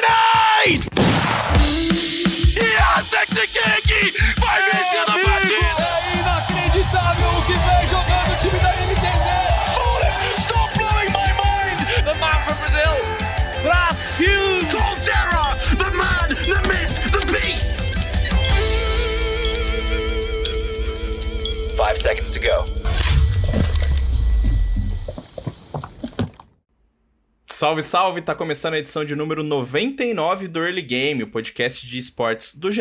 Grenade! Yes, Exekiki! Vai vencer a partida! É inacreditável o que vem jogando o time da NTZ! Hold Stop blowing my mind! The man from Brazil, Brasil! Colterra! The man, the myth, the beast! Five seconds to go. Salve, salve! Tá começando a edição de número 99 do Early Game, o podcast de esportes do GE.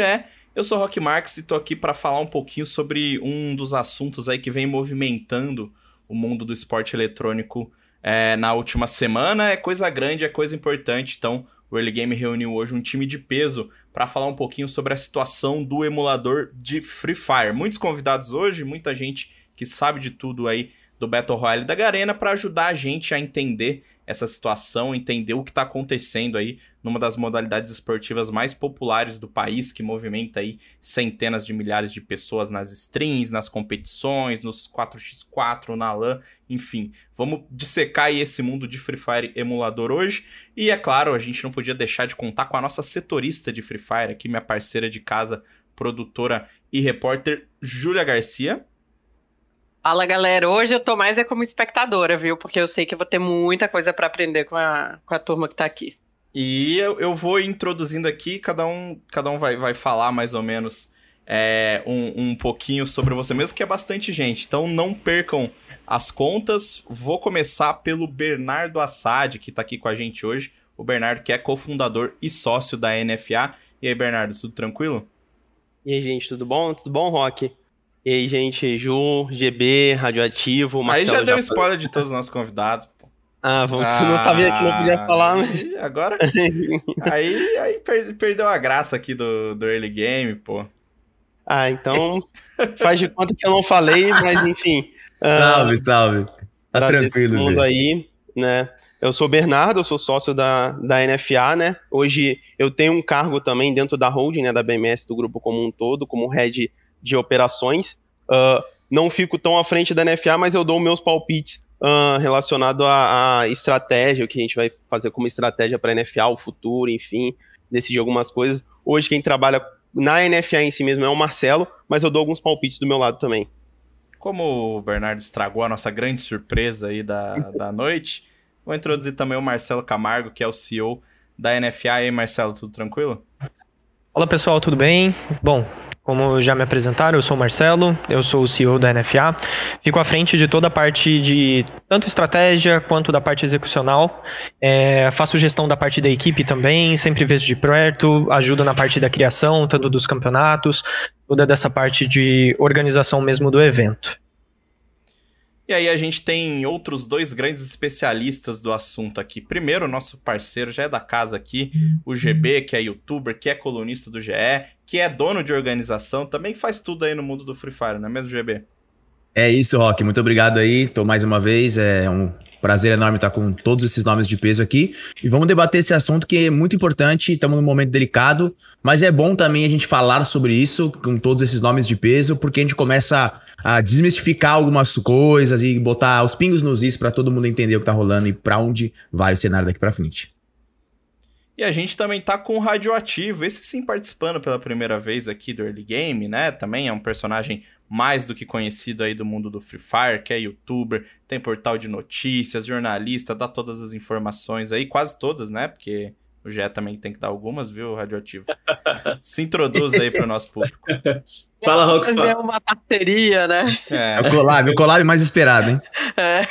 Eu sou Rock Marx e tô aqui para falar um pouquinho sobre um dos assuntos aí que vem movimentando o mundo do esporte eletrônico é, na última semana. É coisa grande, é coisa importante, então o Early Game reuniu hoje um time de peso para falar um pouquinho sobre a situação do emulador de Free Fire. Muitos convidados hoje, muita gente que sabe de tudo aí do Battle Royale da Garena para ajudar a gente a entender essa situação, entender o que está acontecendo aí numa das modalidades esportivas mais populares do país, que movimenta aí centenas de milhares de pessoas nas streams, nas competições, nos 4x4, na LAN, enfim. Vamos dissecar aí esse mundo de Free Fire emulador hoje. E é claro, a gente não podia deixar de contar com a nossa setorista de Free Fire, aqui minha parceira de casa, produtora e repórter Júlia Garcia. Fala galera, hoje eu tô mais é como espectadora, viu? Porque eu sei que eu vou ter muita coisa para aprender com a, com a turma que tá aqui. E eu, eu vou introduzindo aqui, cada um, cada um vai, vai falar mais ou menos é, um, um pouquinho sobre você mesmo, que é bastante gente. Então não percam as contas. Vou começar pelo Bernardo Assad, que tá aqui com a gente hoje. O Bernardo, que é cofundador e sócio da NFA. E aí, Bernardo, tudo tranquilo? E aí, gente, tudo bom? Tudo bom, Rock? E aí, gente, Ju, GB, Radioativo, Marcelo Aí já deu já... spoiler de todos os nossos convidados, pô. Ah, vamos, ah, não sabia que não podia falar, mas... Agora, aí, aí perdeu a graça aqui do, do early game, pô. Ah, então faz de conta que eu não falei, mas enfim. Salve, uh, salve. Tá tranquilo, todo mundo aí, né? Eu sou Bernardo, eu sou sócio da, da NFA, né? Hoje eu tenho um cargo também dentro da holding, né, da BMS, do grupo como um todo, como head de operações. Uh, não fico tão à frente da NFA, mas eu dou meus palpites uh, relacionado à, à, estratégia, o que a gente vai fazer como estratégia para a NFA, o futuro, enfim, decidir algumas coisas. Hoje quem trabalha na NFA em si mesmo é o Marcelo, mas eu dou alguns palpites do meu lado também. Como o Bernardo estragou a nossa grande surpresa aí da, da noite, vou introduzir também o Marcelo Camargo, que é o CEO da NFA. E aí, Marcelo, tudo tranquilo? Olá pessoal, tudo bem? Bom, como já me apresentaram, eu sou o Marcelo, eu sou o CEO da NFA. Fico à frente de toda a parte de tanto estratégia quanto da parte execucional. É, faço gestão da parte da equipe também, sempre vejo de perto, ajudo na parte da criação, tanto dos campeonatos, toda dessa parte de organização mesmo do evento. E aí a gente tem outros dois grandes especialistas do assunto aqui. Primeiro, nosso parceiro já é da casa aqui, o GB, que é youtuber, que é colunista do GE, que é dono de organização, também faz tudo aí no mundo do Free Fire, não é mesmo, GB? É isso, Rock. Muito obrigado aí. Tô mais uma vez. É um prazer enorme estar com todos esses nomes de peso aqui. E vamos debater esse assunto que é muito importante. Estamos num momento delicado, mas é bom também a gente falar sobre isso com todos esses nomes de peso, porque a gente começa a desmistificar algumas coisas e botar os pingos nos is para todo mundo entender o que tá rolando e para onde vai o cenário daqui para frente. E a gente também tá com o Radioativo, esse sim participando pela primeira vez aqui do Early Game, né? Também é um personagem mais do que conhecido aí do mundo do Free Fire, que é youtuber, tem portal de notícias, jornalista, dá todas as informações aí, quase todas, né? Porque o Gé também tem que dar algumas, viu, Radioativo? Se introduz aí pro nosso público. Fala, Rock. Fazer uma parceria, né? É. é o collab, o collab mais esperado, hein? É.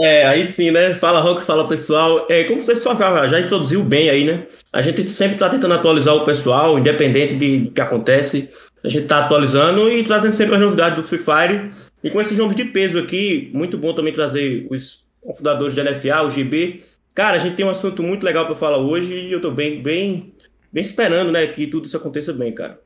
é, aí sim, né? Fala, Rock, fala, pessoal. É, como vocês falaram, já introduziu bem aí, né? A gente sempre tá tentando atualizar o pessoal, independente de que acontece. A gente tá atualizando e trazendo sempre as novidades do Free Fire. E com esses nomes de peso aqui, muito bom também trazer os fundadores da NFA, o GB. Cara, a gente tem um assunto muito legal para falar hoje e eu tô bem, bem, bem esperando, né, que tudo isso aconteça bem, cara.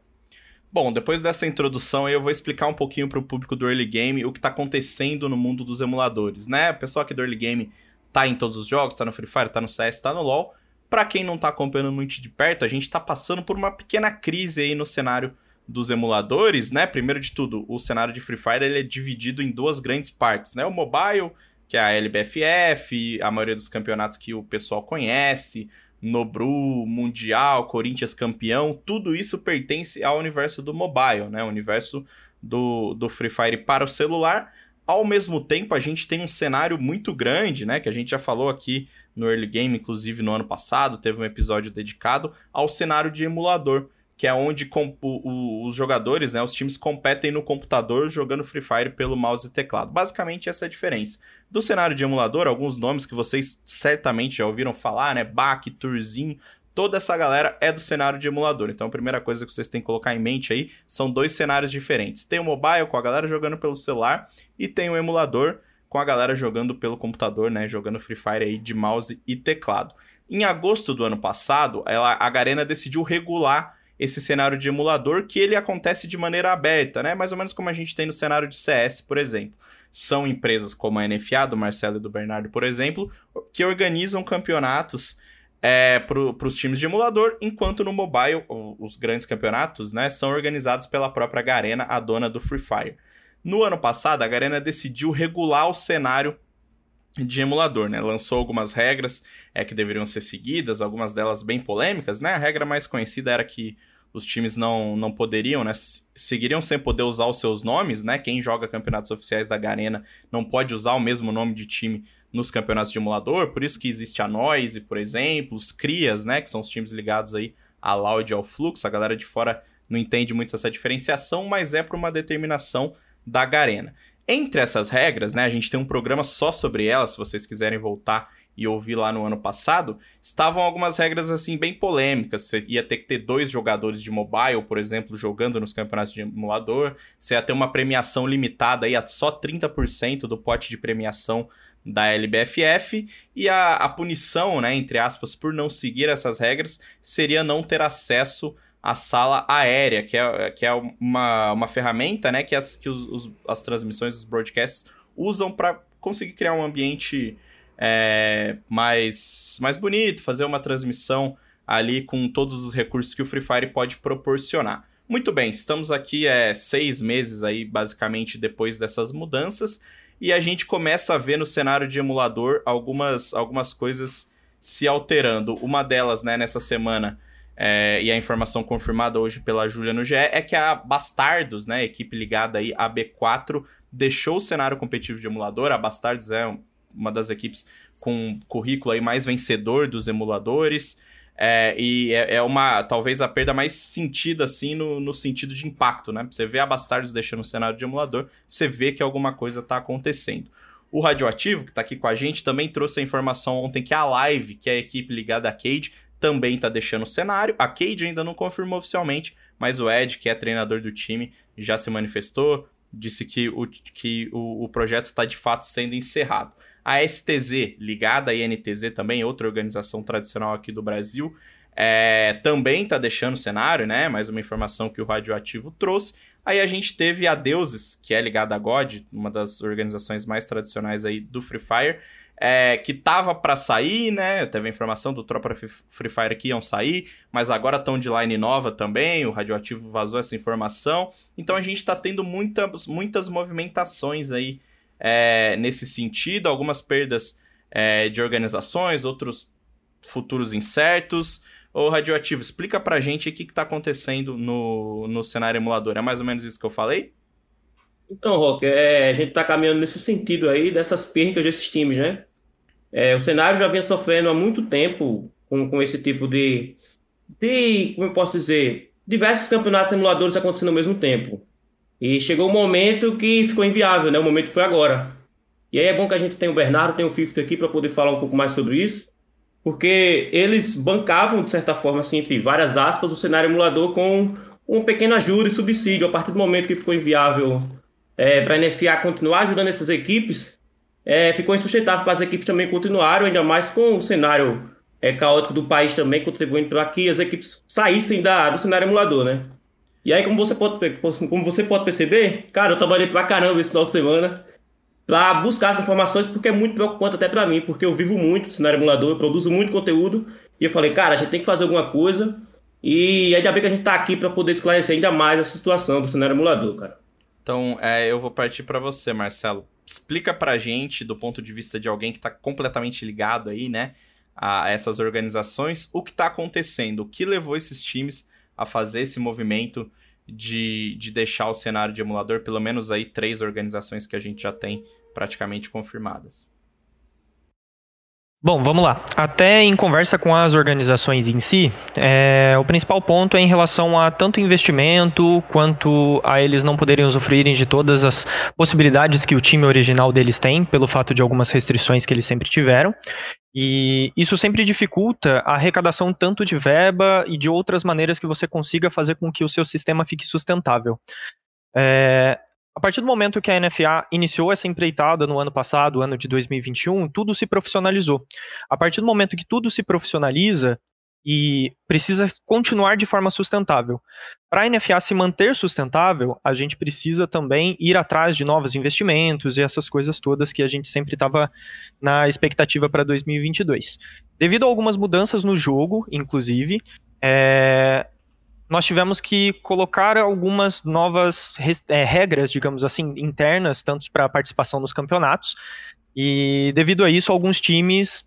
Bom, depois dessa introdução eu vou explicar um pouquinho para o público do early game o que está acontecendo no mundo dos emuladores, né? O pessoal aqui do early game tá em todos os jogos, tá no Free Fire, tá no CS, tá no LoL. Para quem não tá acompanhando muito de perto, a gente tá passando por uma pequena crise aí no cenário dos emuladores, né? Primeiro de tudo, o cenário de Free Fire ele é dividido em duas grandes partes, né? O mobile, que é a LBFF, a maioria dos campeonatos que o pessoal conhece, Nobru, Mundial, Corinthians campeão, tudo isso pertence ao universo do mobile, né? O universo do, do Free Fire para o celular. Ao mesmo tempo, a gente tem um cenário muito grande, né? Que a gente já falou aqui no Early Game, inclusive no ano passado, teve um episódio dedicado ao cenário de emulador que é onde os jogadores, né, os times competem no computador jogando Free Fire pelo mouse e teclado. Basicamente essa é a diferença. Do cenário de emulador, alguns nomes que vocês certamente já ouviram falar, né, Bach, Turzinho, toda essa galera é do cenário de emulador. Então a primeira coisa que vocês têm que colocar em mente aí são dois cenários diferentes. Tem o mobile com a galera jogando pelo celular e tem o emulador com a galera jogando pelo computador, né, jogando Free Fire aí de mouse e teclado. Em agosto do ano passado, ela, a Garena decidiu regular esse cenário de emulador que ele acontece de maneira aberta, né? Mais ou menos como a gente tem no cenário de CS, por exemplo. São empresas como a NFA, do Marcelo e do Bernardo, por exemplo, que organizam campeonatos é, para os times de emulador, enquanto no mobile, os grandes campeonatos, né, são organizados pela própria Garena, a dona do Free Fire. No ano passado, a Garena decidiu regular o cenário de emulador, né? Lançou algumas regras é, que deveriam ser seguidas, algumas delas bem polêmicas, né? A regra mais conhecida era que os times não, não poderiam, né? Seguiriam sem poder usar os seus nomes, né? Quem joga campeonatos oficiais da Garena não pode usar o mesmo nome de time nos campeonatos de emulador, por isso que existe a Noise, por exemplo, os Crias, né? Que são os times ligados aí à Loud e ao Flux. A galera de fora não entende muito essa diferenciação, mas é por uma determinação da Garena. Entre essas regras, né, a gente tem um programa só sobre elas, se vocês quiserem voltar e ouvir lá no ano passado, estavam algumas regras assim bem polêmicas. Você ia ter que ter dois jogadores de mobile, por exemplo, jogando nos campeonatos de emulador. Você ia ter uma premiação limitada aí a só 30% do pote de premiação da LBFF e a, a punição, né, entre aspas, por não seguir essas regras seria não ter acesso a sala aérea, que é, que é uma, uma ferramenta né, que, as, que os, os as transmissões, os broadcasts usam para conseguir criar um ambiente é, mais, mais bonito, fazer uma transmissão ali com todos os recursos que o Free Fire pode proporcionar. Muito bem, estamos aqui é, seis meses aí, basicamente, depois dessas mudanças, e a gente começa a ver no cenário de emulador algumas, algumas coisas se alterando. Uma delas, né, nessa semana, é, e a informação confirmada hoje pela Júlia no GE é que a Bastardos, né, equipe ligada aí à B4, deixou o cenário competitivo de emulador. A Bastardos é uma das equipes com currículo aí mais vencedor dos emuladores. É, e é, é, uma, talvez, a perda mais sentida, assim, no, no sentido de impacto, né? Você vê a Bastardos deixando o cenário de emulador, você vê que alguma coisa está acontecendo. O Radioativo, que está aqui com a gente, também trouxe a informação ontem que a Live, que é a equipe ligada à Cade, também está deixando o cenário. A Cade ainda não confirmou oficialmente, mas o Ed, que é treinador do time, já se manifestou, disse que o, que o, o projeto está de fato sendo encerrado. A STZ, ligada à INTZ também, outra organização tradicional aqui do Brasil, é, também está deixando o cenário, né? Mais uma informação que o Radioativo trouxe. Aí a gente teve a Deuses, que é ligada à God, uma das organizações mais tradicionais aí do Free Fire, é, que tava para sair, né? Teve a informação do Tropa Free Fire que iam sair, mas agora estão de line nova também. O Radioativo vazou essa informação. Então a gente está tendo muitas, muitas movimentações aí é, nesse sentido, algumas perdas é, de organizações, outros futuros incertos. Ô Radioativo, explica pra gente o que, que tá acontecendo no, no cenário emulador. É mais ou menos isso que eu falei? Então, Rock, é, a gente está caminhando nesse sentido aí dessas percas desses times, né? É, o cenário já vinha sofrendo há muito tempo com, com esse tipo de, de, como eu posso dizer, diversos campeonatos simuladores acontecendo ao mesmo tempo. E chegou o um momento que ficou inviável, né? O momento foi agora. E aí é bom que a gente tenha o Bernardo, tem o Fifth aqui para poder falar um pouco mais sobre isso, porque eles bancavam, de certa forma, assim, entre várias aspas, o cenário emulador com um pequeno ajuda e subsídio. A partir do momento que ficou inviável é, para a NFA continuar ajudando essas equipes, é, ficou insustentável para as equipes também continuaram, ainda mais com o cenário é, caótico do país também, contribuindo para que as equipes saíssem da, do cenário emulador, né? E aí, como você, pode, como você pode perceber, cara, eu trabalhei pra caramba esse final de semana para buscar essas informações, porque é muito preocupante até para mim, porque eu vivo muito do cenário emulador, eu produzo muito conteúdo, e eu falei, cara, a gente tem que fazer alguma coisa, e ainda bem que a gente tá aqui para poder esclarecer ainda mais essa situação do cenário emulador, cara. Então, é, eu vou partir para você, Marcelo. Explica pra gente, do ponto de vista de alguém que tá completamente ligado aí, né? a essas organizações, o que está acontecendo, o que levou esses times a fazer esse movimento de, de deixar o cenário de emulador, pelo menos aí três organizações que a gente já tem praticamente confirmadas. Bom, vamos lá. Até em conversa com as organizações em si, é, o principal ponto é em relação a tanto investimento quanto a eles não poderem usufruírem de todas as possibilidades que o time original deles tem, pelo fato de algumas restrições que eles sempre tiveram. E isso sempre dificulta a arrecadação tanto de verba e de outras maneiras que você consiga fazer com que o seu sistema fique sustentável. É, a partir do momento que a NFA iniciou essa empreitada no ano passado, ano de 2021, tudo se profissionalizou. A partir do momento que tudo se profissionaliza e precisa continuar de forma sustentável. Para a NFA se manter sustentável, a gente precisa também ir atrás de novos investimentos e essas coisas todas que a gente sempre estava na expectativa para 2022. Devido a algumas mudanças no jogo, inclusive, é, nós tivemos que colocar algumas novas é, regras, digamos assim, internas, tanto para a participação nos campeonatos. E devido a isso, alguns times,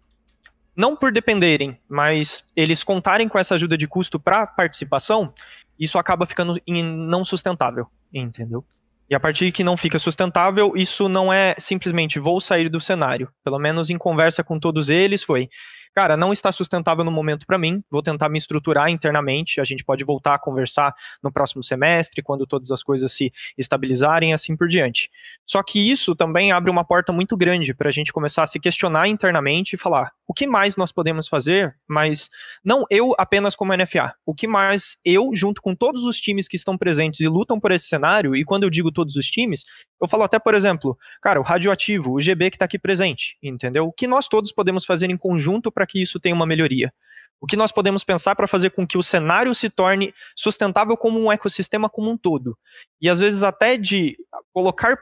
não por dependerem, mas eles contarem com essa ajuda de custo para participação, isso acaba ficando não sustentável, entendeu? E a partir que não fica sustentável, isso não é simplesmente vou sair do cenário. Pelo menos em conversa com todos eles foi cara, não está sustentável no momento para mim, vou tentar me estruturar internamente, a gente pode voltar a conversar no próximo semestre, quando todas as coisas se estabilizarem, assim por diante. Só que isso também abre uma porta muito grande para a gente começar a se questionar internamente e falar o que mais nós podemos fazer, mas não eu apenas como NFA, o que mais eu, junto com todos os times que estão presentes e lutam por esse cenário, e quando eu digo todos os times, eu falo até, por exemplo, cara, o radioativo, o GB que está aqui presente, entendeu? O que nós todos podemos fazer em conjunto para que isso tenha uma melhoria? O que nós podemos pensar para fazer com que o cenário se torne sustentável como um ecossistema como um todo? E às vezes até de colocar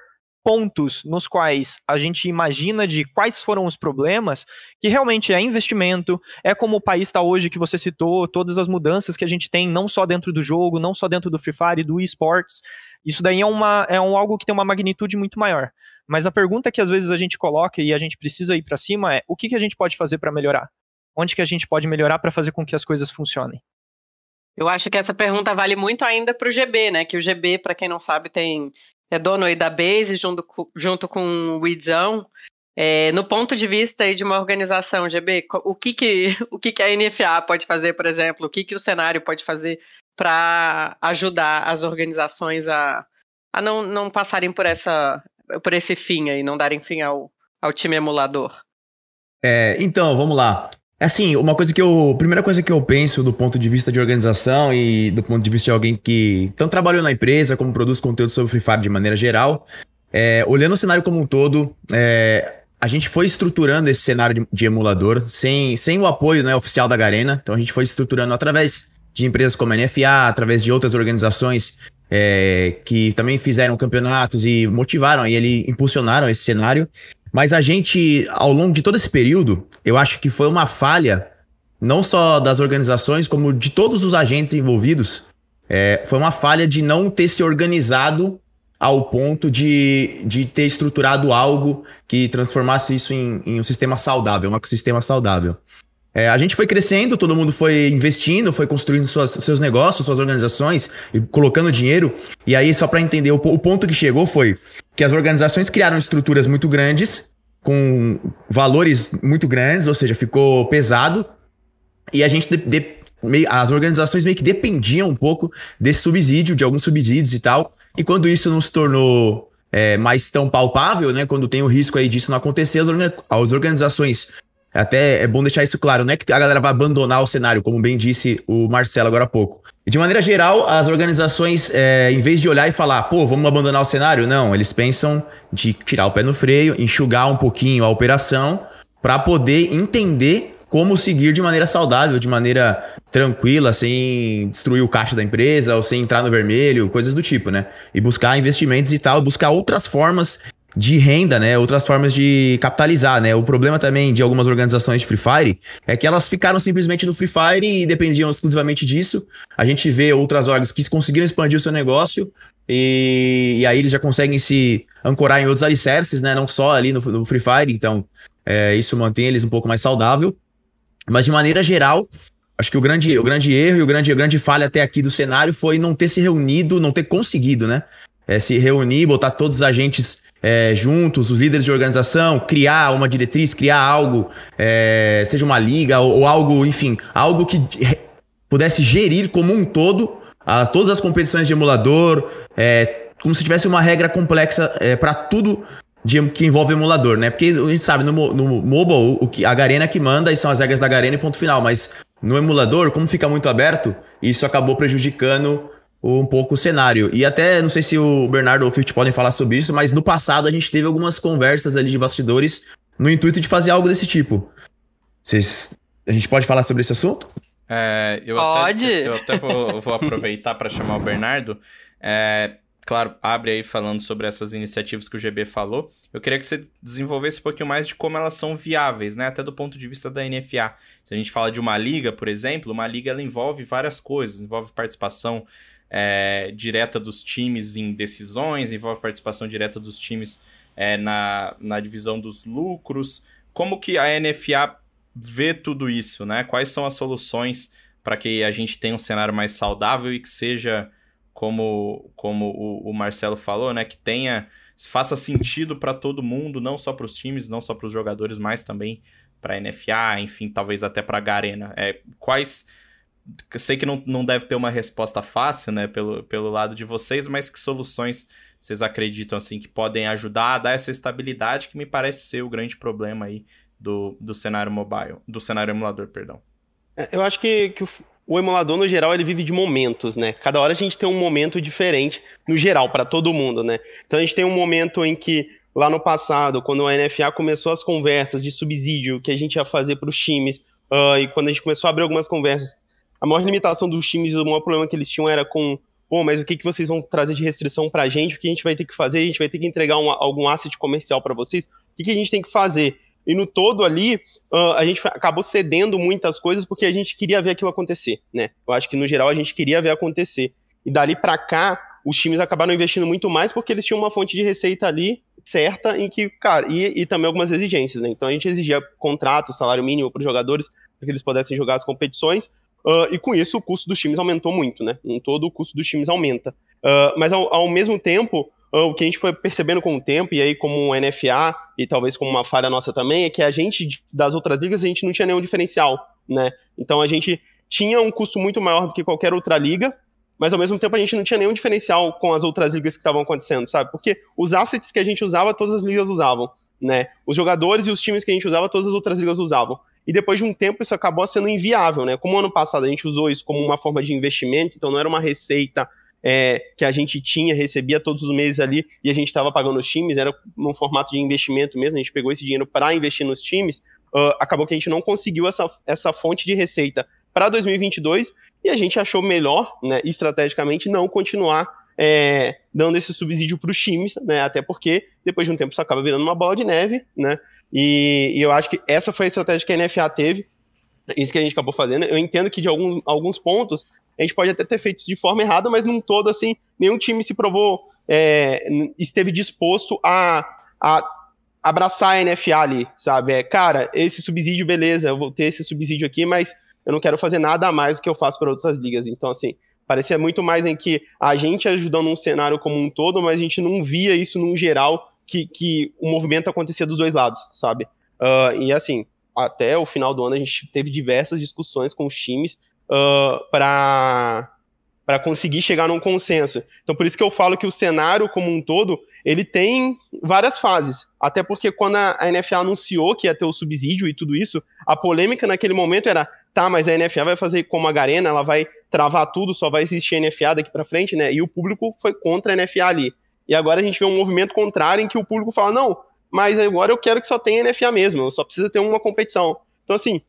pontos nos quais a gente imagina de quais foram os problemas, que realmente é investimento, é como o país está hoje que você citou, todas as mudanças que a gente tem, não só dentro do jogo, não só dentro do Free Fire, do esports. Isso daí é, uma, é um, algo que tem uma magnitude muito maior. Mas a pergunta que às vezes a gente coloca e a gente precisa ir para cima é: o que, que a gente pode fazer para melhorar? Onde que a gente pode melhorar para fazer com que as coisas funcionem? Eu acho que essa pergunta vale muito ainda para o GB, né? Que o GB, para quem não sabe, tem é dono aí da Base junto, junto com o Widzão. É, no ponto de vista aí de uma organização, GB, o que que, o que que a NFA pode fazer, por exemplo? O que que o cenário pode fazer para ajudar as organizações a, a não, não passarem por, essa, por esse fim aí, não darem fim ao, ao time emulador? É, então, vamos lá. Assim, uma coisa que eu. Primeira coisa que eu penso do ponto de vista de organização e do ponto de vista de alguém que tanto trabalhou na empresa como produz conteúdo sobre Free Fire de maneira geral, é, olhando o cenário como um todo, é, a gente foi estruturando esse cenário de, de, emulador sem, sem o apoio né, oficial da Garena. Então a gente foi estruturando através de empresas como a NFA, através de outras organizações é, que também fizeram campeonatos e motivaram e ele impulsionaram esse cenário. Mas a gente, ao longo de todo esse período, eu acho que foi uma falha, não só das organizações, como de todos os agentes envolvidos. É, foi uma falha de não ter se organizado ao ponto de, de ter estruturado algo que transformasse isso em, em um sistema saudável, um ecossistema saudável. É, a gente foi crescendo, todo mundo foi investindo, foi construindo suas, seus negócios, suas organizações e colocando dinheiro. E aí, só para entender, o, o ponto que chegou foi que as organizações criaram estruturas muito grandes, com valores muito grandes, ou seja, ficou pesado. E a gente, de, de, meio, as organizações meio que dependiam um pouco desse subsídio, de alguns subsídios e tal. E quando isso não se tornou é, mais tão palpável, né? Quando tem o risco aí disso não acontecer, as, organizações até é bom deixar isso claro, não é que a galera vai abandonar o cenário, como bem disse o Marcelo agora há pouco. De maneira geral, as organizações, é, em vez de olhar e falar, pô, vamos abandonar o cenário, não, eles pensam de tirar o pé no freio, enxugar um pouquinho a operação, para poder entender como seguir de maneira saudável, de maneira tranquila, sem destruir o caixa da empresa ou sem entrar no vermelho, coisas do tipo, né? E buscar investimentos e tal, buscar outras formas de renda, né? Outras formas de capitalizar, né? O problema também de algumas organizações de Free Fire é que elas ficaram simplesmente no Free Fire e dependiam exclusivamente disso. A gente vê outras orgs que conseguiram expandir o seu negócio e, e aí eles já conseguem se ancorar em outros alicerces, né? Não só ali no, no Free Fire, então é, isso mantém eles um pouco mais saudável. Mas de maneira geral, acho que o grande, o grande erro e o grande, a grande falha até aqui do cenário foi não ter se reunido, não ter conseguido, né? É, se reunir, botar todos os agentes é, juntos, os líderes de organização, criar uma diretriz, criar algo, é, seja uma liga ou, ou, algo, enfim, algo que pudesse gerir como um todo as, todas as competições de emulador, é, como se tivesse uma regra complexa é, para tudo de, que envolve emulador, né? Porque a gente sabe, no, no mobile, o que, a Garena que manda e são as regras da Garena e ponto final, mas no emulador, como fica muito aberto, isso acabou prejudicando um pouco o cenário. E até, não sei se o Bernardo ou o Fift podem falar sobre isso, mas no passado a gente teve algumas conversas ali de bastidores no intuito de fazer algo desse tipo. Vocês, a gente pode falar sobre esse assunto? É, eu pode! Até, eu até vou, vou aproveitar para chamar o Bernardo. É, claro, abre aí falando sobre essas iniciativas que o GB falou. Eu queria que você desenvolvesse um pouquinho mais de como elas são viáveis, né? Até do ponto de vista da NFA. Se a gente fala de uma liga, por exemplo, uma liga ela envolve várias coisas, envolve participação é, direta dos times em decisões, envolve participação direta dos times é, na, na divisão dos lucros. Como que a NFA vê tudo isso, né? Quais são as soluções para que a gente tenha um cenário mais saudável e que seja como, como o, o Marcelo falou, né? Que tenha faça sentido para todo mundo, não só para os times, não só para os jogadores, mas também para a NFA, enfim, talvez até para a Garena. É, quais sei que não, não deve ter uma resposta fácil, né, pelo, pelo lado de vocês, mas que soluções vocês acreditam, assim, que podem ajudar a dar essa estabilidade que me parece ser o grande problema aí do, do cenário mobile, do cenário emulador, perdão. É, eu acho que, que o, o emulador, no geral, ele vive de momentos, né? Cada hora a gente tem um momento diferente, no geral, para todo mundo, né? Então a gente tem um momento em que, lá no passado, quando a NFA começou as conversas de subsídio que a gente ia fazer para os times, uh, e quando a gente começou a abrir algumas conversas a maior limitação dos times, o maior problema que eles tinham era com, pô, mas o que, que vocês vão trazer de restrição pra gente? O que a gente vai ter que fazer? A gente vai ter que entregar uma, algum asset comercial para vocês? O que, que a gente tem que fazer? E no todo ali, uh, a gente acabou cedendo muitas coisas porque a gente queria ver aquilo acontecer, né? Eu acho que no geral a gente queria ver acontecer. E dali para cá, os times acabaram investindo muito mais porque eles tinham uma fonte de receita ali certa em que, cara, e, e também algumas exigências, né? Então a gente exigia contrato, salário mínimo para os jogadores para que eles pudessem jogar as competições, Uh, e com isso o custo dos times aumentou muito, né? Em todo o custo dos times aumenta. Uh, mas ao, ao, mesmo tempo, uh, o que a gente foi percebendo com o tempo, e aí como um NFA, e talvez como uma falha nossa também, é que a gente, das outras ligas, a gente não tinha nenhum diferencial, né? Então a gente tinha um custo muito maior do que qualquer outra liga, mas ao mesmo tempo a gente não tinha nenhum diferencial com as outras ligas que estavam acontecendo, sabe? Porque os assets que a gente usava, todas as ligas usavam, né? Os jogadores e os times que a gente usava, todas as outras ligas usavam e depois de um tempo isso acabou sendo inviável, né? Como ano passado a gente usou isso como uma forma de investimento, então não era uma receita é, que a gente tinha, recebia todos os meses ali e a gente estava pagando os times, era num formato de investimento mesmo, a gente pegou esse dinheiro para investir nos times, uh, acabou que a gente não conseguiu essa, essa fonte de receita para 2022 e a gente achou melhor, né, estrategicamente, não continuar é, dando esse subsídio para os times, né, até porque depois de um tempo isso acaba virando uma bola de neve, né, e, e, eu acho que essa foi a estratégia que a NFA teve, isso que a gente acabou fazendo. Eu entendo que de algum, alguns pontos a gente pode até ter feito isso de forma errada, mas num todo, assim, nenhum time se provou, é, esteve disposto a, a abraçar a NFA ali, sabe? É, cara, esse subsídio, beleza, eu vou ter esse subsídio aqui, mas eu não quero fazer nada a mais do que eu faço para outras ligas. Então, assim, parecia muito mais em que a gente ajudando um cenário como um todo, mas a gente não via isso num geral que, que o movimento acontecia dos dois lados, sabe? Uh, e assim, até o final do ano a gente teve diversas discussões com os times uh, para para conseguir chegar num consenso. Então por isso que eu falo que o cenário como um todo ele tem várias fases. Até porque quando a, a NFA anunciou que ia ter o subsídio e tudo isso, a polêmica naquele momento era tá, mas a NFA vai fazer como a Garena, ela vai travar tudo, só vai existir NFA daqui para frente, né? E o público foi contra a NFA ali. E agora a gente vê um movimento contrário em que o público fala: não, mas agora eu quero que só tenha NFA mesmo, eu só precisa ter uma competição. Então, assim,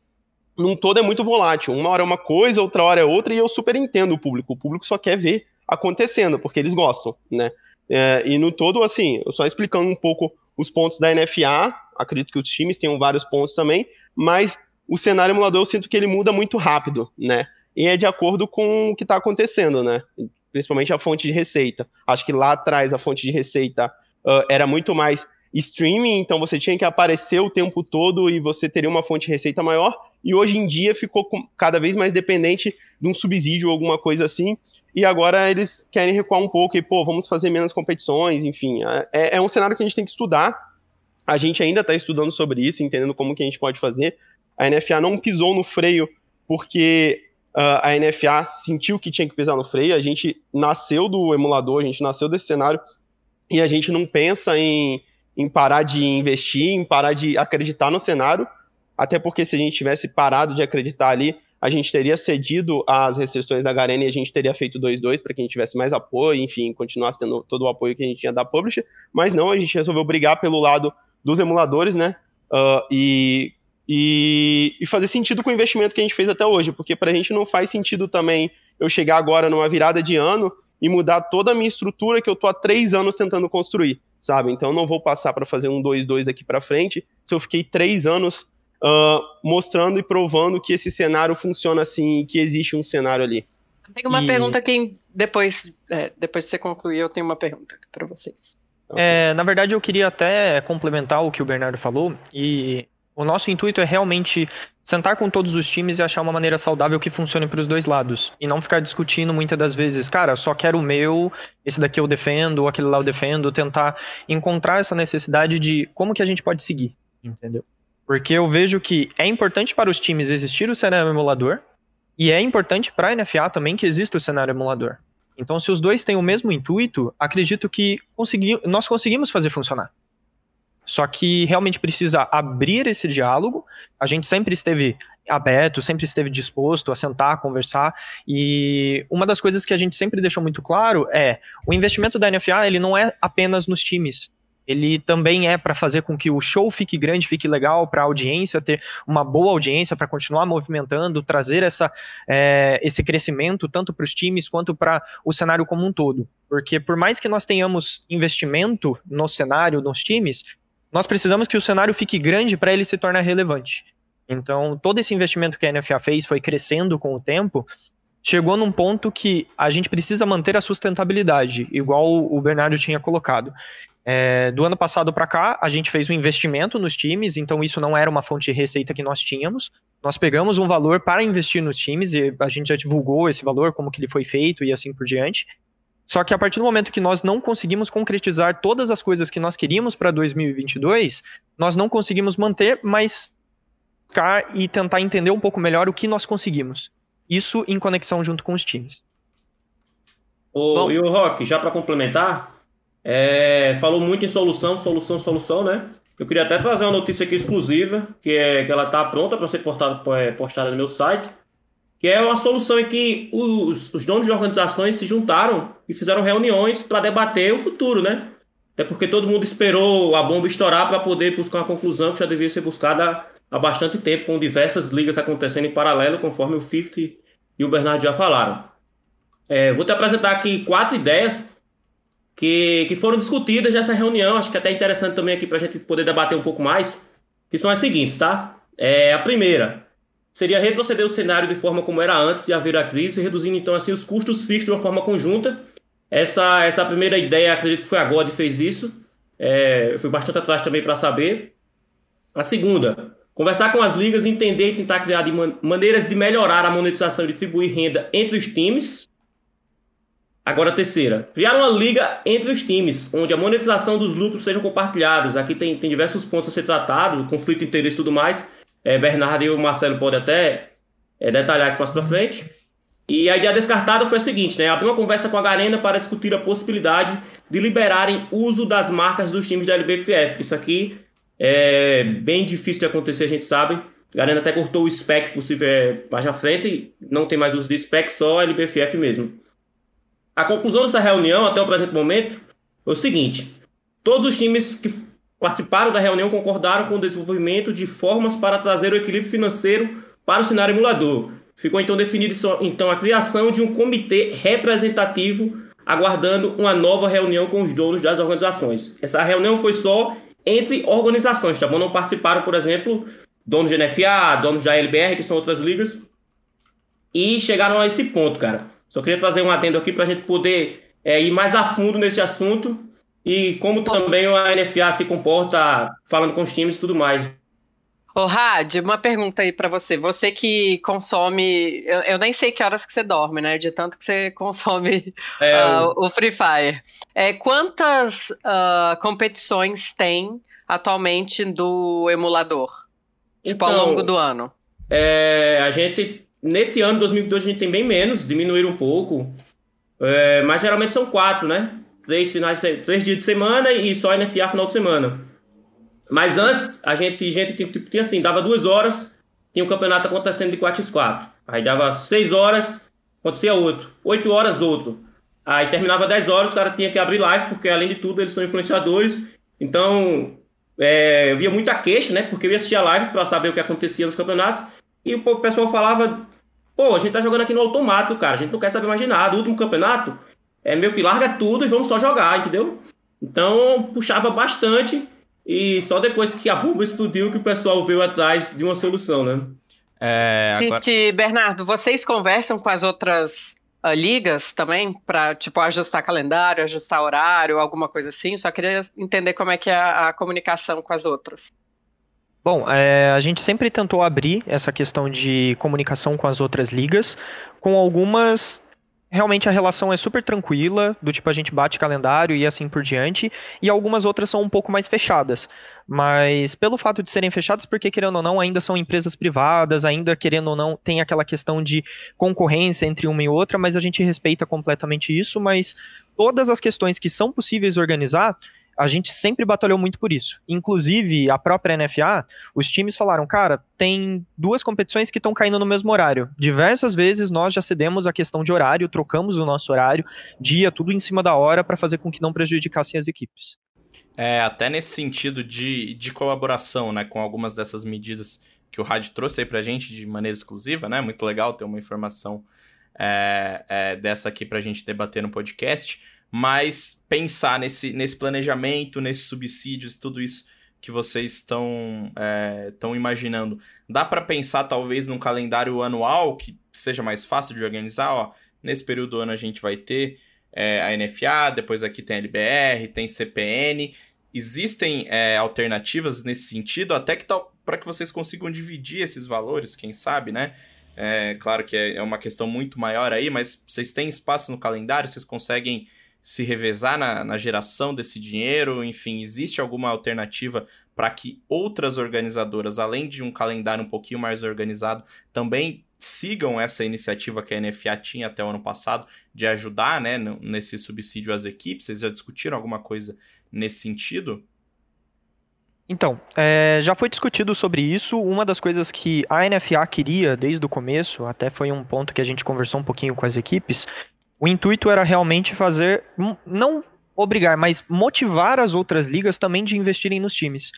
num todo é muito volátil. Uma hora é uma coisa, outra hora é outra, e eu super entendo o público. O público só quer ver acontecendo, porque eles gostam, né? É, e no todo, assim, eu só explicando um pouco os pontos da NFA, acredito que os times tenham vários pontos também, mas o cenário emulador eu sinto que ele muda muito rápido, né? E é de acordo com o que está acontecendo, né? principalmente a fonte de receita. Acho que lá atrás a fonte de receita uh, era muito mais streaming, então você tinha que aparecer o tempo todo e você teria uma fonte de receita maior. e hoje em dia ficou cada vez mais dependente de um subsídio ou alguma coisa assim, e agora eles querem recuar um pouco e, pô, vamos fazer menos competições, enfim. É, é um cenário que a gente tem que estudar. A gente ainda está estudando sobre isso, entendendo como que a gente pode fazer. A NFA não pisou no freio porque uh, a NFA sentiu que tinha que pisar no freio. A gente nasceu do emulador, a gente nasceu desse cenário e a gente não pensa em, em parar de investir, em parar de acreditar no cenário. Até porque se a gente tivesse parado de acreditar ali, a gente teria cedido às restrições da Garena e a gente teria feito 2-2 para que a gente tivesse mais apoio, enfim, continuasse tendo todo o apoio que a gente tinha da Publisher, mas não, a gente resolveu brigar pelo lado dos emuladores, né? Uh, e, e, e, fazer sentido com o investimento que a gente fez até hoje, porque para a gente não faz sentido também eu chegar agora numa virada de ano e mudar toda a minha estrutura que eu tô há três anos tentando construir, sabe? Então eu não vou passar para fazer um 2-2 aqui para frente se eu fiquei três anos uh, mostrando e provando que esse cenário funciona assim, que existe um cenário ali. Tem uma e... pergunta que depois, é, depois de você concluir, eu tenho uma pergunta para vocês. É, na verdade, eu queria até complementar o que o Bernardo falou e o nosso intuito é realmente sentar com todos os times e achar uma maneira saudável que funcione para os dois lados. E não ficar discutindo muitas das vezes, cara, só quero o meu, esse daqui eu defendo, aquele lá eu defendo, tentar encontrar essa necessidade de como que a gente pode seguir, entendeu? Porque eu vejo que é importante para os times existir o cenário emulador e é importante para a NFA também que exista o cenário emulador. Então, se os dois têm o mesmo intuito, acredito que consegui nós conseguimos fazer funcionar. Só que realmente precisa abrir esse diálogo. A gente sempre esteve aberto, sempre esteve disposto a sentar, conversar. E uma das coisas que a gente sempre deixou muito claro é o investimento da NFA ele não é apenas nos times ele também é para fazer com que o show fique grande, fique legal, para a audiência ter uma boa audiência, para continuar movimentando, trazer essa, é, esse crescimento tanto para os times quanto para o cenário como um todo. Porque por mais que nós tenhamos investimento no cenário, nos times, nós precisamos que o cenário fique grande para ele se tornar relevante. Então, todo esse investimento que a NFA fez foi crescendo com o tempo, chegou num ponto que a gente precisa manter a sustentabilidade, igual o Bernardo tinha colocado. É, do ano passado para cá, a gente fez um investimento nos times, então isso não era uma fonte de receita que nós tínhamos. Nós pegamos um valor para investir nos times e a gente já divulgou esse valor, como que ele foi feito e assim por diante. Só que a partir do momento que nós não conseguimos concretizar todas as coisas que nós queríamos para 2022, nós não conseguimos manter, mas ficar e tentar entender um pouco melhor o que nós conseguimos. Isso em conexão junto com os times. O, e o Rock, já para complementar, é, falou muito em solução, solução, solução, né? Eu queria até trazer uma notícia aqui exclusiva, que é que ela está pronta para ser postada, é, postada no meu site, que é uma solução em que os, os donos de organizações se juntaram e fizeram reuniões para debater o futuro, né? Até porque todo mundo esperou a bomba estourar para poder buscar uma conclusão que já devia ser buscada há bastante tempo, com diversas ligas acontecendo em paralelo, conforme o 50 e o Bernardo já falaram. É, vou te apresentar aqui quatro ideias que, que foram discutidas nessa reunião, acho que é até interessante também aqui para a gente poder debater um pouco mais, que são as seguintes, tá? É, a primeira seria retroceder o cenário de forma como era antes de haver a crise, reduzindo então assim os custos fixos de uma forma conjunta. Essa, essa primeira ideia, acredito que foi a God que fez isso. É, eu fui bastante atrás também para saber. A segunda, conversar com as ligas, entender e tentar criar de man maneiras de melhorar a monetização e distribuir renda entre os times. Agora a terceira, criar uma liga entre os times, onde a monetização dos lucros sejam compartilhadas. Aqui tem, tem diversos pontos a ser tratados, conflito de interesse e tudo mais. É, Bernardo e o Marcelo podem até é, detalhar isso mais para frente. E a ideia descartada foi a seguinte, né? Abrir uma conversa com a Garena para discutir a possibilidade de liberarem uso das marcas dos times da LBFF. Isso aqui é bem difícil de acontecer, a gente sabe. A Garena até cortou o spec possível é, mais à frente, não tem mais uso de spec, só a LBFF mesmo. A conclusão dessa reunião, até o presente momento, foi o seguinte: todos os times que participaram da reunião concordaram com o desenvolvimento de formas para trazer o equilíbrio financeiro para o cenário emulador. Ficou então definido então a criação de um comitê representativo aguardando uma nova reunião com os donos das organizações. Essa reunião foi só entre organizações, tá bom? Não participaram, por exemplo, donos de NFA, donos da LBR, que são outras ligas, e chegaram a esse ponto, cara. Só queria trazer um adendo aqui para a gente poder é, ir mais a fundo nesse assunto e como também a NFA se comporta falando com os times e tudo mais. Ô, Had, uma pergunta aí pra você. Você que consome. Eu, eu, nem sei que horas que você dorme, né? De tanto que você consome é, uh, o Free Fire. É, quantas uh, competições tem atualmente do emulador? Tipo, então, ao longo do ano? É, a gente. Nesse ano, 2022, a gente tem bem menos, diminuíram um pouco. É, mas geralmente são quatro, né? Três, finais, três dias de semana e só NFA final de semana. Mas antes, a gente, gente tipo, tinha assim, dava duas horas, tinha um campeonato acontecendo de 4x4. Aí dava seis horas, acontecia outro. Oito horas, outro. Aí terminava 10 horas, o cara tinha que abrir live, porque além de tudo eles são influenciadores. Então, é, eu via muita queixa, né? Porque eu ia assistir a live para saber o que acontecia nos campeonatos. E o pessoal falava: pô, a gente tá jogando aqui no automático, cara, a gente não quer saber mais de nada. O último campeonato é meio que larga tudo e vamos só jogar, entendeu? Então, puxava bastante. E só depois que a bomba explodiu que o pessoal veio atrás de uma solução, né? É, agora... Gente, Bernardo, vocês conversam com as outras uh, ligas também para tipo ajustar calendário, ajustar horário, alguma coisa assim? Só queria entender como é que é a, a comunicação com as outras. Bom, é, a gente sempre tentou abrir essa questão de comunicação com as outras ligas, com algumas realmente a relação é super tranquila, do tipo a gente bate calendário e assim por diante, e algumas outras são um pouco mais fechadas. Mas pelo fato de serem fechadas, porque querendo ou não, ainda são empresas privadas, ainda querendo ou não, tem aquela questão de concorrência entre uma e outra, mas a gente respeita completamente isso, mas todas as questões que são possíveis organizar, a gente sempre batalhou muito por isso. Inclusive, a própria NFA, os times falaram, cara, tem duas competições que estão caindo no mesmo horário. Diversas vezes nós já cedemos a questão de horário, trocamos o nosso horário, dia, tudo em cima da hora, para fazer com que não prejudicassem as equipes. É, até nesse sentido de, de colaboração, né, com algumas dessas medidas que o Rádio trouxe aí pra gente de maneira exclusiva, né, muito legal ter uma informação é, é, dessa aqui pra gente debater no podcast mas pensar nesse, nesse planejamento, nesses subsídios, tudo isso que vocês estão é, imaginando. Dá para pensar talvez num calendário anual que seja mais fácil de organizar? Ó, nesse período do ano a gente vai ter é, a NFA, depois aqui tem a LBR, tem CPN. Existem é, alternativas nesse sentido, até que tal para que vocês consigam dividir esses valores, quem sabe, né? É, claro que é, é uma questão muito maior aí, mas vocês têm espaço no calendário, vocês conseguem se revezar na, na geração desse dinheiro? Enfim, existe alguma alternativa para que outras organizadoras, além de um calendário um pouquinho mais organizado, também sigam essa iniciativa que a NFA tinha até o ano passado de ajudar né, nesse subsídio às equipes? Vocês já discutiram alguma coisa nesse sentido? Então, é, já foi discutido sobre isso. Uma das coisas que a NFA queria desde o começo, até foi um ponto que a gente conversou um pouquinho com as equipes, o intuito era realmente fazer, não obrigar, mas motivar as outras ligas também de investirem nos times.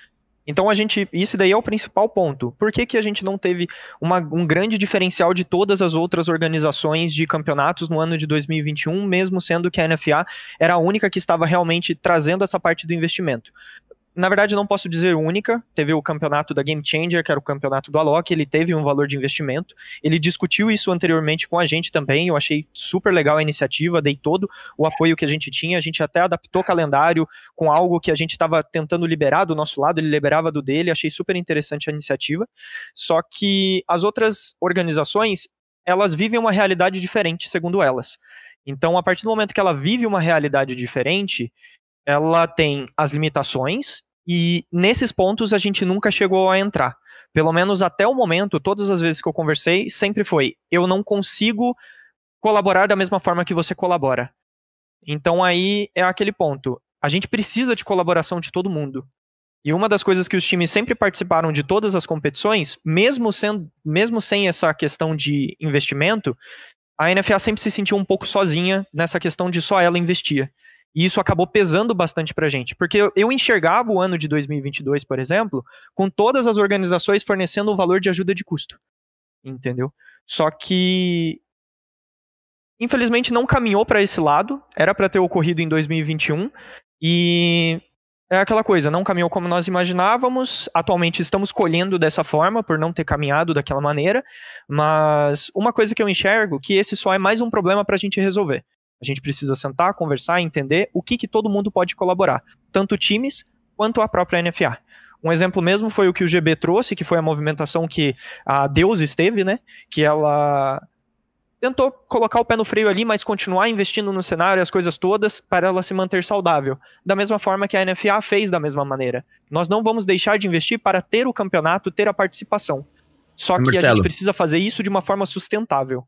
Então a gente, isso daí é o principal ponto. Por que, que a gente não teve uma, um grande diferencial de todas as outras organizações de campeonatos no ano de 2021, mesmo sendo que a NFA era a única que estava realmente trazendo essa parte do investimento? Na verdade, não posso dizer única. Teve o campeonato da Game Changer, que era o campeonato do Alok, ele teve um valor de investimento. Ele discutiu isso anteriormente com a gente também. Eu achei super legal a iniciativa, dei todo o apoio que a gente tinha. A gente até adaptou o calendário com algo que a gente estava tentando liberar do nosso lado, ele liberava do dele. Achei super interessante a iniciativa. Só que as outras organizações, elas vivem uma realidade diferente, segundo elas. Então, a partir do momento que ela vive uma realidade diferente, ela tem as limitações e nesses pontos a gente nunca chegou a entrar. Pelo menos até o momento, todas as vezes que eu conversei, sempre foi: eu não consigo colaborar da mesma forma que você colabora. Então aí é aquele ponto. A gente precisa de colaboração de todo mundo. E uma das coisas que os times sempre participaram de todas as competições, mesmo, sendo, mesmo sem essa questão de investimento, a NFA sempre se sentiu um pouco sozinha nessa questão de só ela investir. E isso acabou pesando bastante pra gente, porque eu enxergava o ano de 2022, por exemplo, com todas as organizações fornecendo um valor de ajuda de custo. Entendeu? Só que infelizmente não caminhou para esse lado, era para ter ocorrido em 2021 e é aquela coisa, não caminhou como nós imaginávamos. Atualmente estamos colhendo dessa forma por não ter caminhado daquela maneira, mas uma coisa que eu enxergo que esse só é mais um problema para a gente resolver. A gente precisa sentar, conversar, entender o que, que todo mundo pode colaborar, tanto times quanto a própria NFA. Um exemplo mesmo foi o que o GB trouxe, que foi a movimentação que a Deus esteve, né? Que ela tentou colocar o pé no freio ali, mas continuar investindo no cenário, as coisas todas, para ela se manter saudável. Da mesma forma que a NFA fez da mesma maneira. Nós não vamos deixar de investir para ter o campeonato, ter a participação. Só que Marcelo. a gente precisa fazer isso de uma forma sustentável.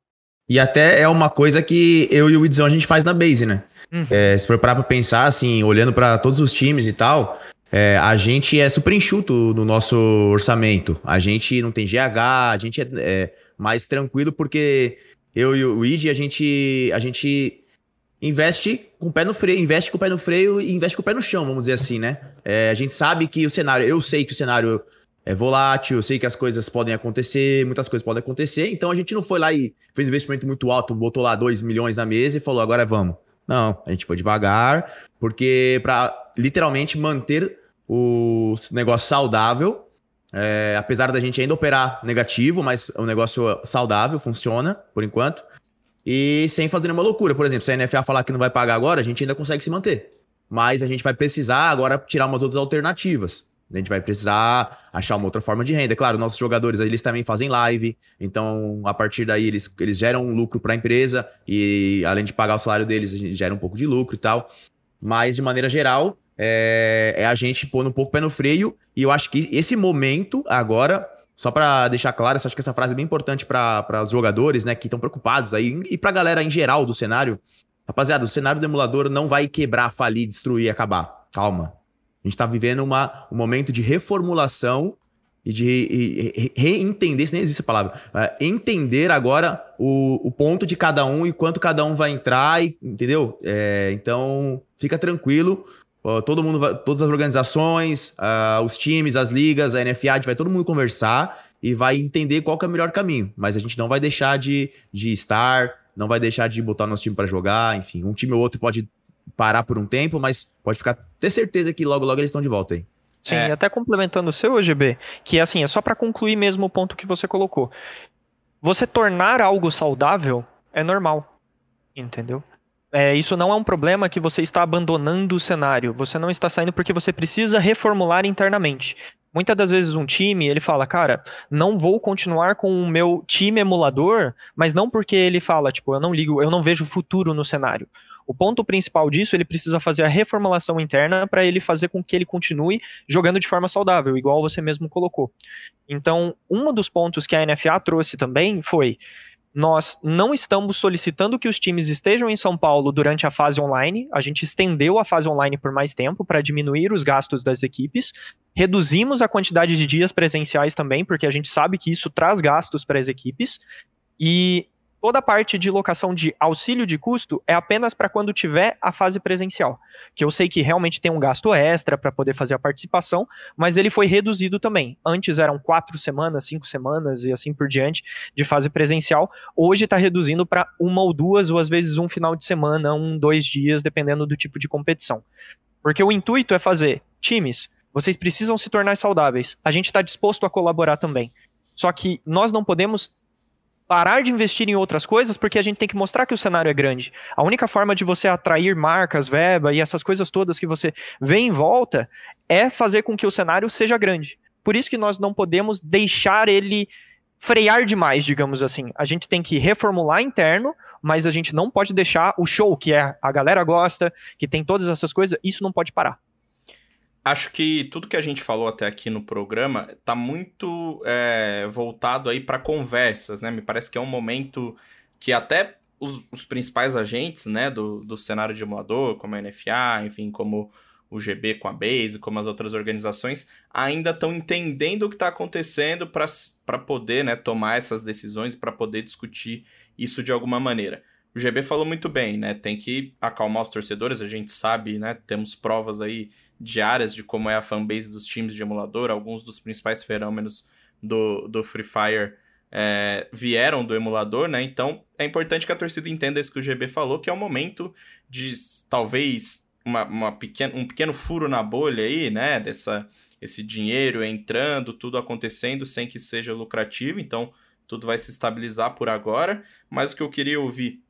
E até é uma coisa que eu e o Idzão a gente faz na base, né? Uhum. É, se for parar pra pensar, assim, olhando pra todos os times e tal, é, a gente é super enxuto no nosso orçamento. A gente não tem GH, a gente é, é mais tranquilo porque eu e o Id, a gente, a gente investe com o pé no freio, investe com o pé no freio e investe com o pé no chão, vamos dizer assim, né? É, a gente sabe que o cenário, eu sei que o cenário é volátil, eu sei que as coisas podem acontecer, muitas coisas podem acontecer, então a gente não foi lá e fez um investimento muito alto, botou lá 2 milhões na mesa e falou, agora vamos. Não, a gente foi devagar, porque para literalmente manter o negócio saudável, é, apesar da gente ainda operar negativo, mas o negócio saudável funciona por enquanto. E sem fazer nenhuma loucura. Por exemplo, se a NFA falar que não vai pagar agora, a gente ainda consegue se manter. Mas a gente vai precisar agora tirar umas outras alternativas. A gente vai precisar achar uma outra forma de renda. Claro, nossos jogadores eles também fazem live, então a partir daí eles, eles geram um lucro para a empresa e além de pagar o salário deles, a gente gera um pouco de lucro e tal. Mas de maneira geral, é, é a gente pôr um pouco o pé no freio e eu acho que esse momento agora, só para deixar claro, acho que essa frase é bem importante para os jogadores, né, que estão preocupados aí e para a galera em geral do cenário. Rapaziada, o cenário do emulador não vai quebrar, falir, destruir, acabar. Calma. A gente está vivendo uma, um momento de reformulação e de re, re, reentender, se nem existe a palavra, é, entender agora o, o ponto de cada um e quanto cada um vai entrar, e, entendeu? É, então, fica tranquilo. Todo mundo, todas as organizações, uh, os times, as ligas, a NFA, a gente vai todo mundo conversar e vai entender qual é o melhor caminho. Mas a gente não vai deixar de, de estar, não vai deixar de botar nosso time para jogar, enfim, um time ou outro pode parar por um tempo, mas pode ficar ter certeza que logo logo eles estão de volta aí. Sim, é. até complementando o seu OGB, que é assim, é só para concluir mesmo o ponto que você colocou. Você tornar algo saudável é normal, entendeu? É, isso não é um problema que você está abandonando o cenário. Você não está saindo porque você precisa reformular internamente. Muitas das vezes um time, ele fala, cara, não vou continuar com o meu time emulador, mas não porque ele fala, tipo, eu não ligo, eu não vejo futuro no cenário. O ponto principal disso, ele precisa fazer a reformulação interna para ele fazer com que ele continue jogando de forma saudável, igual você mesmo colocou. Então, um dos pontos que a NFA trouxe também foi nós não estamos solicitando que os times estejam em São Paulo durante a fase online. A gente estendeu a fase online por mais tempo para diminuir os gastos das equipes. Reduzimos a quantidade de dias presenciais também, porque a gente sabe que isso traz gastos para as equipes. E toda a parte de locação de auxílio de custo é apenas para quando tiver a fase presencial. Que eu sei que realmente tem um gasto extra para poder fazer a participação, mas ele foi reduzido também. Antes eram quatro semanas, cinco semanas e assim por diante de fase presencial. Hoje está reduzindo para uma ou duas, ou às vezes um final de semana, um, dois dias, dependendo do tipo de competição. Porque o intuito é fazer times, vocês precisam se tornar saudáveis. A gente está disposto a colaborar também. Só que nós não podemos parar de investir em outras coisas porque a gente tem que mostrar que o cenário é grande. A única forma de você atrair marcas, verba e essas coisas todas que você vê em volta é fazer com que o cenário seja grande. Por isso que nós não podemos deixar ele frear demais, digamos assim. A gente tem que reformular interno, mas a gente não pode deixar o show que é a galera gosta, que tem todas essas coisas, isso não pode parar. Acho que tudo que a gente falou até aqui no programa tá muito é, voltado aí para conversas, né? Me parece que é um momento que até os, os, principais agentes, né, do, do cenário de emulador, como a NFA, enfim, como o GB com a Base, como as outras organizações, ainda estão entendendo o que está acontecendo para poder né, tomar essas decisões e para poder discutir isso de alguma maneira. O GB falou muito bem, né? Tem que acalmar os torcedores, a gente sabe, né? Temos provas aí diárias de como é a fanbase dos times de emulador. Alguns dos principais fenômenos do, do Free Fire é, vieram do emulador, né? Então é importante que a torcida entenda isso que o GB falou, que é o momento de talvez uma, uma pequena, um pequeno furo na bolha aí, né? Dessa, esse dinheiro entrando, tudo acontecendo sem que seja lucrativo. Então tudo vai se estabilizar por agora. Mas o que eu queria ouvir,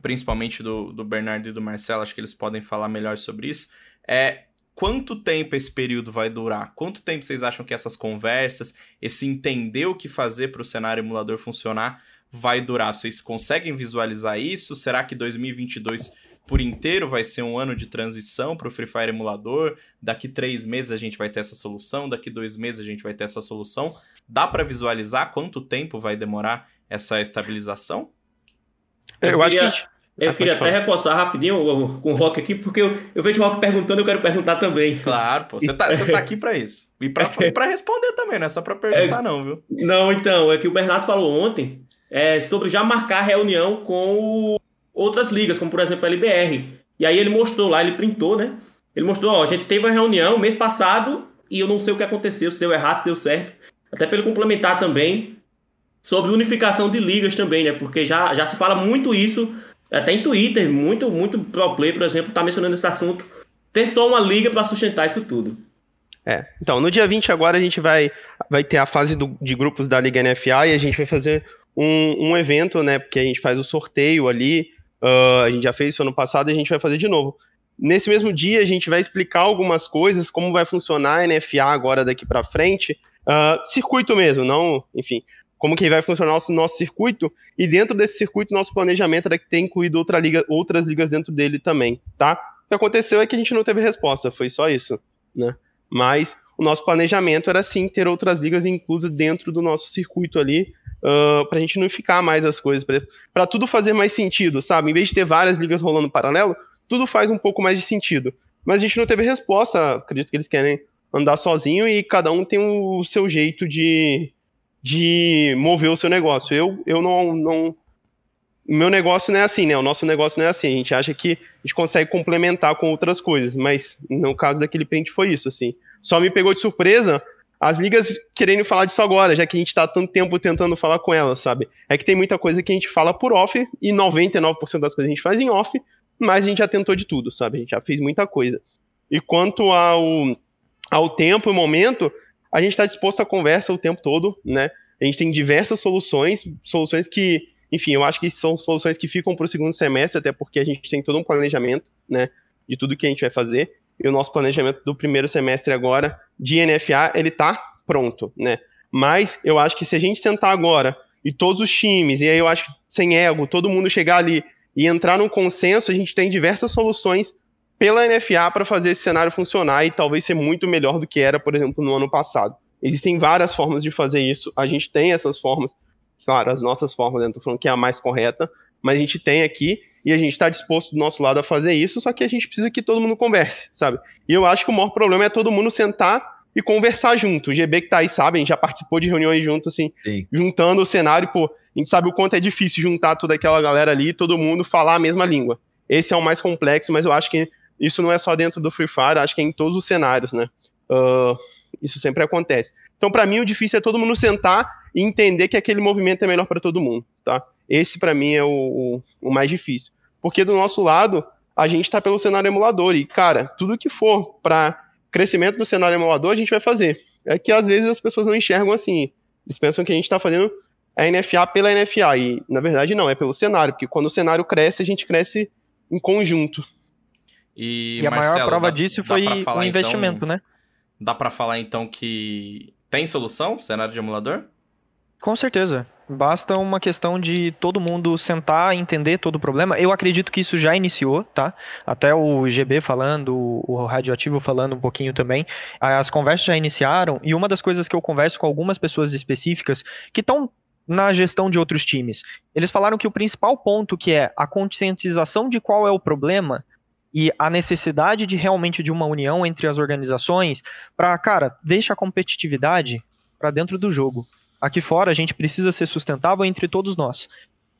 principalmente do, do Bernardo e do Marcelo, acho que eles podem falar melhor sobre isso, é quanto tempo esse período vai durar? Quanto tempo vocês acham que essas conversas, esse entender o que fazer para o cenário emulador funcionar, vai durar? Vocês conseguem visualizar isso? Será que 2022 por inteiro vai ser um ano de transição para o Free Fire emulador? Daqui três meses a gente vai ter essa solução, daqui dois meses a gente vai ter essa solução. Dá para visualizar quanto tempo vai demorar essa estabilização? Eu, eu queria, acho que eu ah, queria até reforçar rapidinho com o Rock aqui, porque eu, eu vejo o Rock perguntando, eu quero perguntar também. Claro, pô, você tá, você tá aqui para isso. E para responder também, não é só para perguntar, é, não, viu? Não, então, é que o Bernardo falou ontem é, sobre já marcar reunião com outras ligas, como por exemplo a LBR. E aí ele mostrou lá, ele printou, né? Ele mostrou, ó, a gente teve uma reunião mês passado e eu não sei o que aconteceu, se deu errado, se deu certo. Até ele complementar também sobre unificação de ligas também, né? Porque já, já se fala muito isso até em Twitter, muito, muito pro play, por exemplo, tá mencionando esse assunto. Tem só uma liga para sustentar isso tudo. É, então, no dia 20 agora a gente vai, vai ter a fase do, de grupos da Liga NFA e a gente vai fazer um, um evento, né, porque a gente faz o sorteio ali, uh, a gente já fez isso ano passado e a gente vai fazer de novo. Nesse mesmo dia a gente vai explicar algumas coisas, como vai funcionar a NFA agora daqui para frente, uh, circuito mesmo, não, enfim, como que vai funcionar o nosso, circuito, e dentro desse circuito, nosso planejamento era que ter incluído outra liga, outras ligas dentro dele também, tá? O que aconteceu é que a gente não teve resposta, foi só isso, né? Mas o nosso planejamento era sim ter outras ligas inclusas dentro do nosso circuito ali, uh, pra gente unificar mais as coisas, para tudo fazer mais sentido, sabe? Em vez de ter várias ligas rolando paralelo, tudo faz um pouco mais de sentido. Mas a gente não teve resposta, acredito que eles querem andar sozinho e cada um tem o seu jeito de, de mover o seu negócio. Eu, eu não, não. O meu negócio não é assim, né? O nosso negócio não é assim. A gente acha que a gente consegue complementar com outras coisas, mas no caso daquele print foi isso, assim. Só me pegou de surpresa as ligas querendo falar disso agora, já que a gente tá tanto tempo tentando falar com elas, sabe? É que tem muita coisa que a gente fala por off e 99% das coisas a gente faz em off, mas a gente já tentou de tudo, sabe? A gente já fez muita coisa. E quanto ao, ao tempo e momento, a gente está disposto à conversa o tempo todo, né? A gente tem diversas soluções, soluções que, enfim, eu acho que são soluções que ficam para o segundo semestre, até porque a gente tem todo um planejamento, né, de tudo que a gente vai fazer. E o nosso planejamento do primeiro semestre agora de NFA, ele tá pronto, né? Mas eu acho que se a gente sentar agora e todos os times, e aí eu acho que sem ego, todo mundo chegar ali e entrar num consenso, a gente tem diversas soluções pela NFA para fazer esse cenário funcionar e talvez ser muito melhor do que era, por exemplo, no ano passado. Existem várias formas de fazer isso, a gente tem essas formas, claro, as nossas formas, não estou falando que é a mais correta, mas a gente tem aqui e a gente está disposto do nosso lado a fazer isso, só que a gente precisa que todo mundo converse, sabe? E eu acho que o maior problema é todo mundo sentar e conversar junto. O GB que tá aí sabe, a gente já participou de reuniões juntos, assim, Sim. juntando o cenário, pô, a gente sabe o quanto é difícil juntar toda aquela galera ali e todo mundo falar a mesma língua. Esse é o mais complexo, mas eu acho que isso não é só dentro do Free Fire, acho que é em todos os cenários, né? Uh, isso sempre acontece. Então, para mim, o difícil é todo mundo sentar e entender que aquele movimento é melhor para todo mundo, tá? Esse, para mim, é o, o, o, mais difícil. Porque do nosso lado, a gente está pelo cenário emulador e, cara, tudo que for para crescimento do cenário emulador, a gente vai fazer. É que às vezes as pessoas não enxergam assim. Eles pensam que a gente está fazendo a NFA pela NFA. E, na verdade, não, é pelo cenário, porque quando o cenário cresce, a gente cresce em conjunto. E, e a Marcelo, maior prova dá, disso foi o então, investimento, então, né? Dá para falar então que tem solução cenário de emulador? Com certeza. Basta uma questão de todo mundo sentar, entender todo o problema. Eu acredito que isso já iniciou, tá? Até o GB falando, o Radioativo falando um pouquinho também. As conversas já iniciaram e uma das coisas que eu converso com algumas pessoas específicas que estão na gestão de outros times. Eles falaram que o principal ponto que é a conscientização de qual é o problema e a necessidade de realmente de uma união entre as organizações para, cara, deixa a competitividade para dentro do jogo. Aqui fora a gente precisa ser sustentável entre todos nós.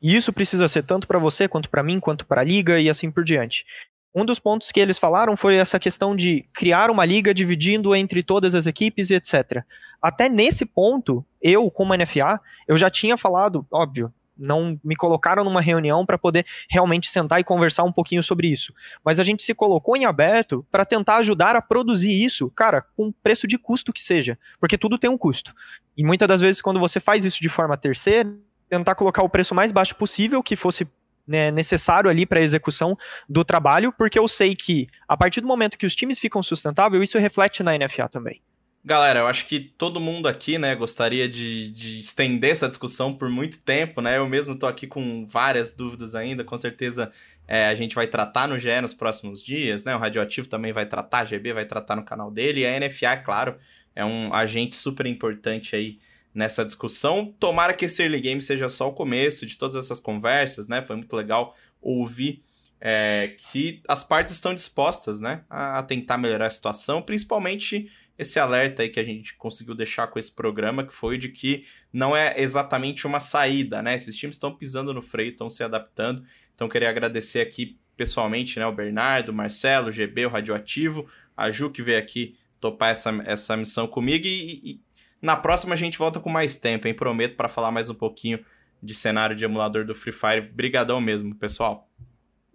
E isso precisa ser tanto para você quanto para mim, quanto para a liga e assim por diante. Um dos pontos que eles falaram foi essa questão de criar uma liga dividindo entre todas as equipes e etc. Até nesse ponto, eu, como NFA, eu já tinha falado, óbvio, não me colocaram numa reunião para poder realmente sentar e conversar um pouquinho sobre isso. Mas a gente se colocou em aberto para tentar ajudar a produzir isso, cara, com preço de custo que seja, porque tudo tem um custo. E muitas das vezes quando você faz isso de forma terceira, tentar colocar o preço mais baixo possível, que fosse né, necessário ali para a execução do trabalho, porque eu sei que a partir do momento que os times ficam sustentáveis, isso reflete na NFA também. Galera, eu acho que todo mundo aqui, né, gostaria de, de estender essa discussão por muito tempo, né? Eu mesmo tô aqui com várias dúvidas ainda, com certeza é, a gente vai tratar no GE nos próximos dias, né? O Radioativo também vai tratar, a GB vai tratar no canal dele, e a NFA, claro, é um agente super importante aí nessa discussão. Tomara que esse early game seja só o começo de todas essas conversas, né? Foi muito legal ouvir é, que as partes estão dispostas, né, a tentar melhorar a situação, principalmente esse alerta aí que a gente conseguiu deixar com esse programa, que foi de que não é exatamente uma saída, né? Esses times estão pisando no freio, estão se adaptando. Então, queria agradecer aqui pessoalmente, né, o Bernardo, o Marcelo, o GB, o Radioativo, a Ju que veio aqui topar essa, essa missão comigo e, e na próxima a gente volta com mais tempo, hein? Prometo para falar mais um pouquinho de cenário de emulador do Free Fire. Brigadão mesmo, pessoal.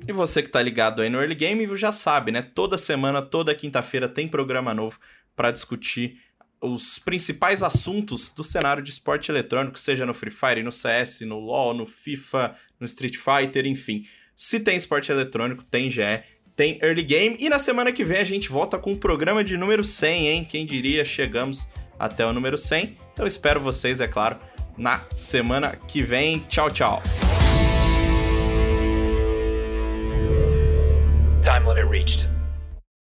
E você que tá ligado aí no Early Game já sabe, né? Toda semana, toda quinta-feira tem programa novo para discutir os principais assuntos do cenário de esporte eletrônico, seja no Free Fire, no CS, no LoL, no FIFA, no Street Fighter, enfim. Se tem esporte eletrônico, tem GE, tem Early Game. E na semana que vem a gente volta com o programa de número 100, hein? Quem diria, chegamos até o número 100. Então espero vocês, é claro, na semana que vem. Tchau, tchau. Time limit reached.